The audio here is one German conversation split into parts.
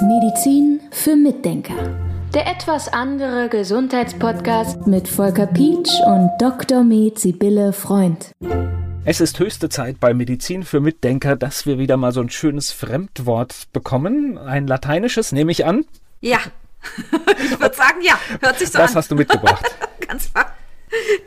Medizin für Mitdenker. Der etwas andere Gesundheitspodcast mit Volker Pietsch und Dr. Med Sibylle Freund. Es ist höchste Zeit bei Medizin für Mitdenker, dass wir wieder mal so ein schönes Fremdwort bekommen. Ein lateinisches, nehme ich an. Ja, ich würde sagen, ja. Hört sich so Was an. hast du mitgebracht? Ganz wahr.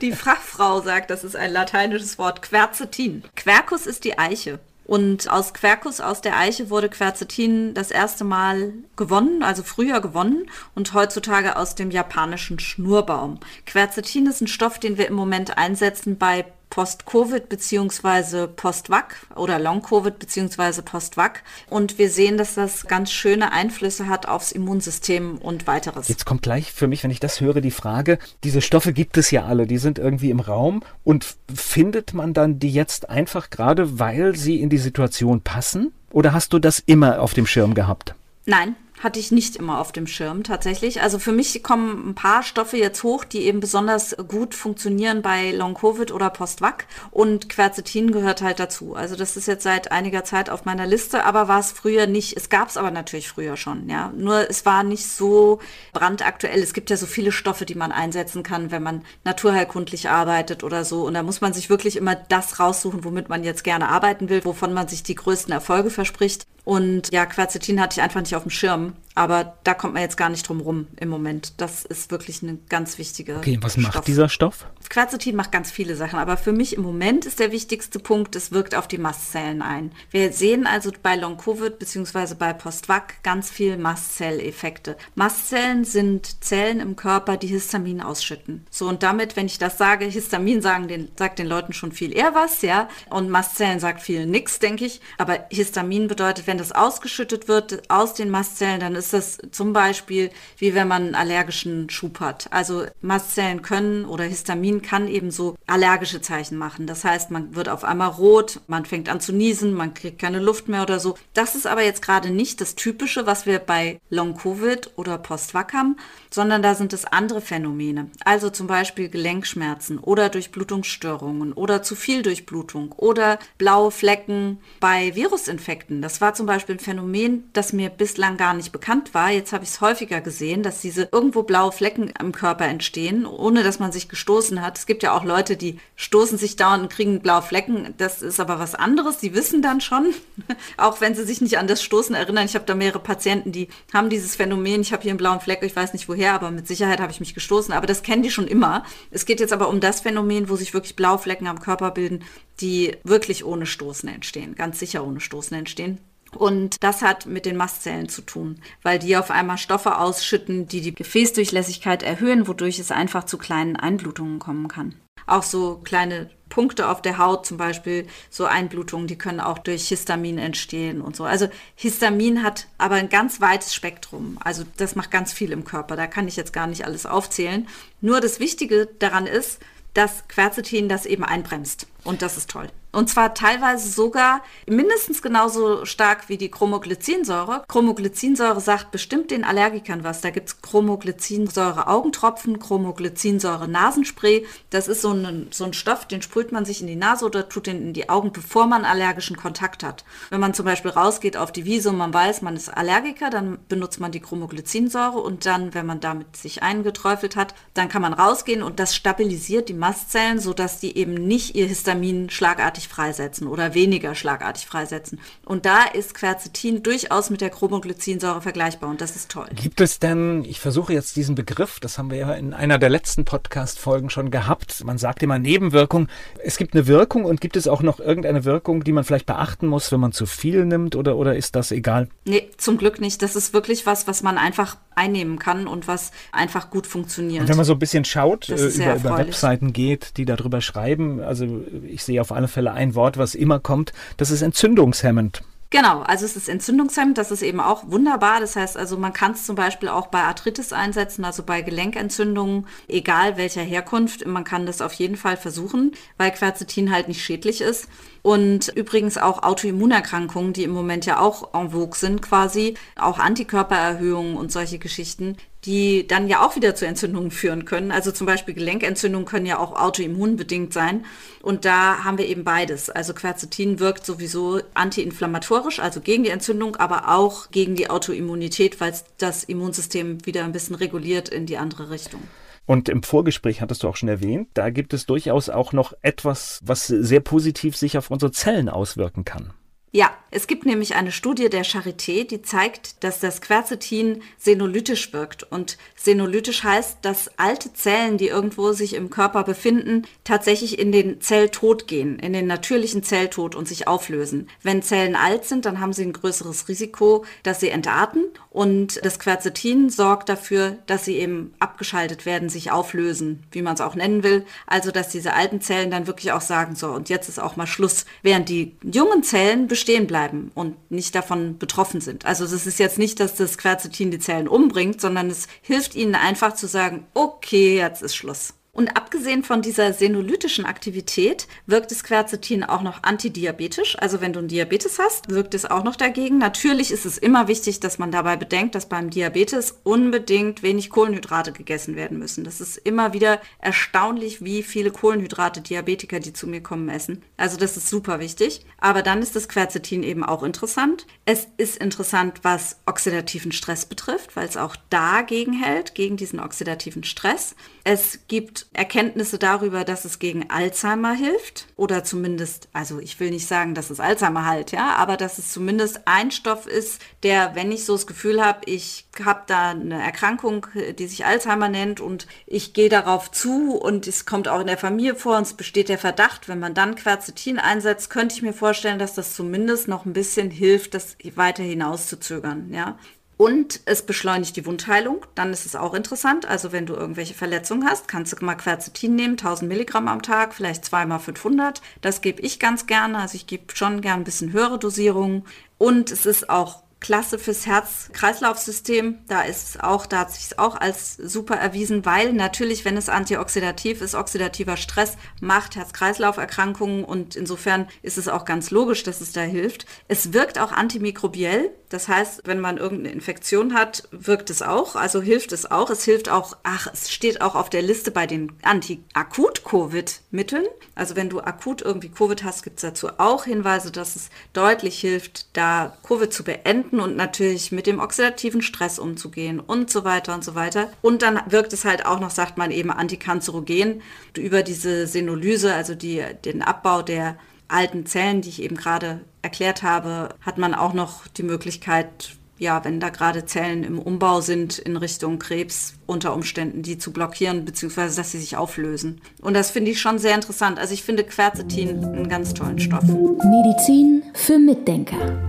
Die Fachfrau sagt, das ist ein lateinisches Wort, Quercetin. Quercus ist die Eiche. Und aus Quercus, aus der Eiche, wurde Quercetin das erste Mal gewonnen, also früher gewonnen und heutzutage aus dem japanischen Schnurbaum. Quercetin ist ein Stoff, den wir im Moment einsetzen bei Post-Covid beziehungsweise Post-Vac oder Long-Covid beziehungsweise Post-Vac. Und wir sehen, dass das ganz schöne Einflüsse hat aufs Immunsystem und weiteres. Jetzt kommt gleich für mich, wenn ich das höre, die Frage, diese Stoffe gibt es ja alle, die sind irgendwie im Raum und findet man dann die jetzt einfach gerade, weil sie in die Situation passen? Oder hast du das immer auf dem Schirm gehabt? Nein, hatte ich nicht immer auf dem Schirm tatsächlich. Also für mich kommen ein paar Stoffe jetzt hoch, die eben besonders gut funktionieren bei Long-Covid oder Post-Vac und Quercetin gehört halt dazu. Also das ist jetzt seit einiger Zeit auf meiner Liste, aber war es früher nicht. Es gab es aber natürlich früher schon, ja. Nur es war nicht so brandaktuell. Es gibt ja so viele Stoffe, die man einsetzen kann, wenn man naturheilkundlich arbeitet oder so. Und da muss man sich wirklich immer das raussuchen, womit man jetzt gerne arbeiten will, wovon man sich die größten Erfolge verspricht. Und ja, Quercetin hatte ich einfach nicht auf dem Schirm. Aber da kommt man jetzt gar nicht drum rum im Moment. Das ist wirklich eine ganz wichtige. Okay, was macht Stoff. dieser Stoff? Quercetin macht ganz viele Sachen, aber für mich im Moment ist der wichtigste Punkt, es wirkt auf die Mastzellen ein. Wir sehen also bei Long-Covid bzw. bei Post-Vac ganz viel Mastzelleffekte. Mastzellen sind Zellen im Körper, die Histamin ausschütten. So und damit, wenn ich das sage, Histamin sagen den, sagt den Leuten schon viel eher was, ja, und Mastzellen sagt viel nix, denke ich. Aber Histamin bedeutet, wenn das ausgeschüttet wird aus den Mastzellen, dann ist das zum Beispiel wie wenn man einen allergischen Schub hat. Also Mastzellen können oder Histamin kann eben so allergische Zeichen machen. Das heißt, man wird auf einmal rot, man fängt an zu niesen, man kriegt keine Luft mehr oder so. Das ist aber jetzt gerade nicht das Typische, was wir bei Long-Covid oder Post-Vac haben, sondern da sind es andere Phänomene. Also zum Beispiel Gelenkschmerzen oder Durchblutungsstörungen oder zu viel Durchblutung oder blaue Flecken bei Virusinfekten. Das war zum Beispiel ein Phänomen, das mir bislang gar nicht bekannt war. Jetzt habe ich es häufiger gesehen, dass diese irgendwo blaue Flecken am Körper entstehen, ohne dass man sich gestoßen hat. Es gibt ja auch Leute, die stoßen sich dauernd und kriegen blaue Flecken. Das ist aber was anderes. Die wissen dann schon, auch wenn sie sich nicht an das Stoßen erinnern. Ich habe da mehrere Patienten, die haben dieses Phänomen. Ich habe hier einen blauen Fleck, ich weiß nicht woher, aber mit Sicherheit habe ich mich gestoßen. Aber das kennen die schon immer. Es geht jetzt aber um das Phänomen, wo sich wirklich blaue Flecken am Körper bilden, die wirklich ohne Stoßen entstehen, ganz sicher ohne Stoßen entstehen. Und das hat mit den Mastzellen zu tun, weil die auf einmal Stoffe ausschütten, die die Gefäßdurchlässigkeit erhöhen, wodurch es einfach zu kleinen Einblutungen kommen kann. Auch so kleine Punkte auf der Haut, zum Beispiel so Einblutungen, die können auch durch Histamin entstehen und so. Also Histamin hat aber ein ganz weites Spektrum. Also das macht ganz viel im Körper. Da kann ich jetzt gar nicht alles aufzählen. Nur das Wichtige daran ist, dass Quercetin das eben einbremst. Und das ist toll. Und zwar teilweise sogar mindestens genauso stark wie die Chromoglycinsäure. Chromoglycinsäure sagt bestimmt den Allergikern was. Da gibt es Chromoglycinsäure Augentropfen, Chromoglycinsäure Nasenspray. Das ist so ein, so ein Stoff, den sprüht man sich in die Nase oder tut den in die Augen, bevor man allergischen Kontakt hat. Wenn man zum Beispiel rausgeht auf die Wiese und man weiß, man ist Allergiker, dann benutzt man die Chromoglycinsäure und dann, wenn man damit sich eingeträufelt hat, dann kann man rausgehen und das stabilisiert die Mastzellen, sodass die eben nicht ihr Histamin schlagartig freisetzen oder weniger schlagartig freisetzen. Und da ist Quercetin durchaus mit der Chromoglycinsäure vergleichbar und das ist toll. Gibt es denn, ich versuche jetzt diesen Begriff, das haben wir ja in einer der letzten Podcast-Folgen schon gehabt, man sagt immer Nebenwirkung. Es gibt eine Wirkung und gibt es auch noch irgendeine Wirkung, die man vielleicht beachten muss, wenn man zu viel nimmt oder, oder ist das egal? Nee, zum Glück nicht. Das ist wirklich was, was man einfach einnehmen kann und was einfach gut funktioniert. Und wenn man so ein bisschen schaut, äh, über, über Webseiten geht, die darüber schreiben, also ich sehe auf alle Fälle ein Wort, was immer kommt, das ist entzündungshemmend. Genau, also es ist entzündungshemmend, das ist eben auch wunderbar. Das heißt also, man kann es zum Beispiel auch bei Arthritis einsetzen, also bei Gelenkentzündungen, egal welcher Herkunft. Man kann das auf jeden Fall versuchen, weil Quercetin halt nicht schädlich ist. Und übrigens auch Autoimmunerkrankungen, die im Moment ja auch en vogue sind quasi, auch Antikörpererhöhungen und solche Geschichten, die dann ja auch wieder zu Entzündungen führen können. Also zum Beispiel Gelenkentzündungen können ja auch autoimmunbedingt sein. Und da haben wir eben beides. Also Quercetin wirkt sowieso antiinflammatorisch, also gegen die Entzündung, aber auch gegen die Autoimmunität, weil es das Immunsystem wieder ein bisschen reguliert in die andere Richtung. Und im Vorgespräch hattest du auch schon erwähnt, da gibt es durchaus auch noch etwas, was sehr positiv sich auf unsere Zellen auswirken kann. Ja, es gibt nämlich eine Studie der Charité, die zeigt, dass das Quercetin senolytisch wirkt. Und senolytisch heißt, dass alte Zellen, die irgendwo sich im Körper befinden, tatsächlich in den Zelltod gehen, in den natürlichen Zelltod und sich auflösen. Wenn Zellen alt sind, dann haben sie ein größeres Risiko, dass sie entarten. Und das Quercetin sorgt dafür, dass sie eben abgeschaltet werden, sich auflösen, wie man es auch nennen will. Also, dass diese alten Zellen dann wirklich auch sagen, so, und jetzt ist auch mal Schluss. Während die jungen Zellen bestehen bleiben und nicht davon betroffen sind. Also das ist jetzt nicht, dass das Quercetin die Zellen umbringt, sondern es hilft ihnen einfach zu sagen, okay, jetzt ist Schluss. Und abgesehen von dieser senolytischen Aktivität wirkt das Quercetin auch noch antidiabetisch. Also wenn du einen Diabetes hast, wirkt es auch noch dagegen. Natürlich ist es immer wichtig, dass man dabei bedenkt, dass beim Diabetes unbedingt wenig Kohlenhydrate gegessen werden müssen. Das ist immer wieder erstaunlich, wie viele Kohlenhydrate Diabetiker, die zu mir kommen, essen. Also das ist super wichtig. Aber dann ist das Quercetin eben auch interessant. Es ist interessant, was oxidativen Stress betrifft, weil es auch dagegen hält, gegen diesen oxidativen Stress. Es gibt Erkenntnisse darüber, dass es gegen Alzheimer hilft oder zumindest, also ich will nicht sagen, dass es Alzheimer halt, ja, aber dass es zumindest ein Stoff ist, der, wenn ich so das Gefühl habe, ich habe da eine Erkrankung, die sich Alzheimer nennt und ich gehe darauf zu und es kommt auch in der Familie vor und es besteht der Verdacht, wenn man dann Quercetin einsetzt, könnte ich mir vorstellen, dass das zumindest noch ein bisschen hilft, das weiter hinauszuzögern, ja. Und es beschleunigt die Wundheilung. Dann ist es auch interessant. Also wenn du irgendwelche Verletzungen hast, kannst du mal Quercetin nehmen, 1000 Milligramm am Tag, vielleicht zweimal 500. Das gebe ich ganz gerne. Also ich gebe schon gern ein bisschen höhere Dosierungen. Und es ist auch klasse fürs Herz-Kreislauf-System. Da ist auch, da hat sich auch als super erwiesen, weil natürlich, wenn es antioxidativ ist, oxidativer Stress macht Herz-Kreislauf-Erkrankungen und insofern ist es auch ganz logisch, dass es da hilft. Es wirkt auch antimikrobiell. Das heißt, wenn man irgendeine Infektion hat, wirkt es auch, also hilft es auch. Es hilft auch, ach, es steht auch auf der Liste bei den Anti-Akut-Covid-Mitteln. Also wenn du akut irgendwie Covid hast, gibt es dazu auch Hinweise, dass es deutlich hilft, da Covid zu beenden beenden und natürlich mit dem oxidativen Stress umzugehen und so weiter und so weiter. Und dann wirkt es halt auch noch, sagt man eben, antikanzerogen über diese Senolyse, also die, den Abbau der alten Zellen, die ich eben gerade erklärt habe, hat man auch noch die Möglichkeit, ja, wenn da gerade Zellen im Umbau sind in Richtung Krebs, unter Umständen die zu blockieren, beziehungsweise dass sie sich auflösen. Und das finde ich schon sehr interessant. Also ich finde Quercetin einen ganz tollen Stoff. Medizin für Mitdenker.